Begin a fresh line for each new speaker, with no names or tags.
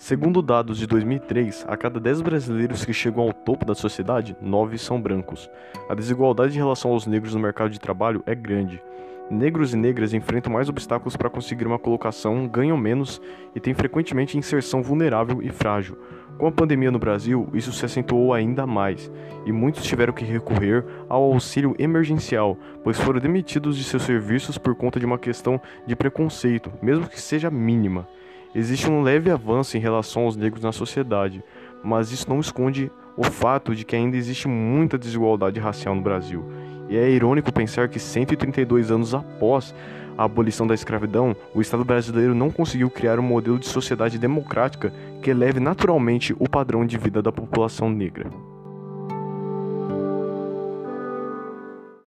Segundo dados de 2003, a cada 10 brasileiros que chegam ao topo da sociedade, 9 são brancos. A desigualdade em relação aos negros no mercado de trabalho é grande. Negros e negras enfrentam mais obstáculos para conseguir uma colocação, ganham menos e têm frequentemente inserção vulnerável e frágil. Com a pandemia no Brasil, isso se acentuou ainda mais, e muitos tiveram que recorrer ao auxílio emergencial, pois foram demitidos de seus serviços por conta de uma questão de preconceito, mesmo que seja mínima. Existe um leve avanço em relação aos negros na sociedade, mas isso não esconde o fato de que ainda existe muita desigualdade racial no Brasil. E é irônico pensar que 132 anos após a abolição da escravidão, o Estado brasileiro não conseguiu criar um modelo de sociedade democrática que eleve naturalmente o padrão de vida da população negra.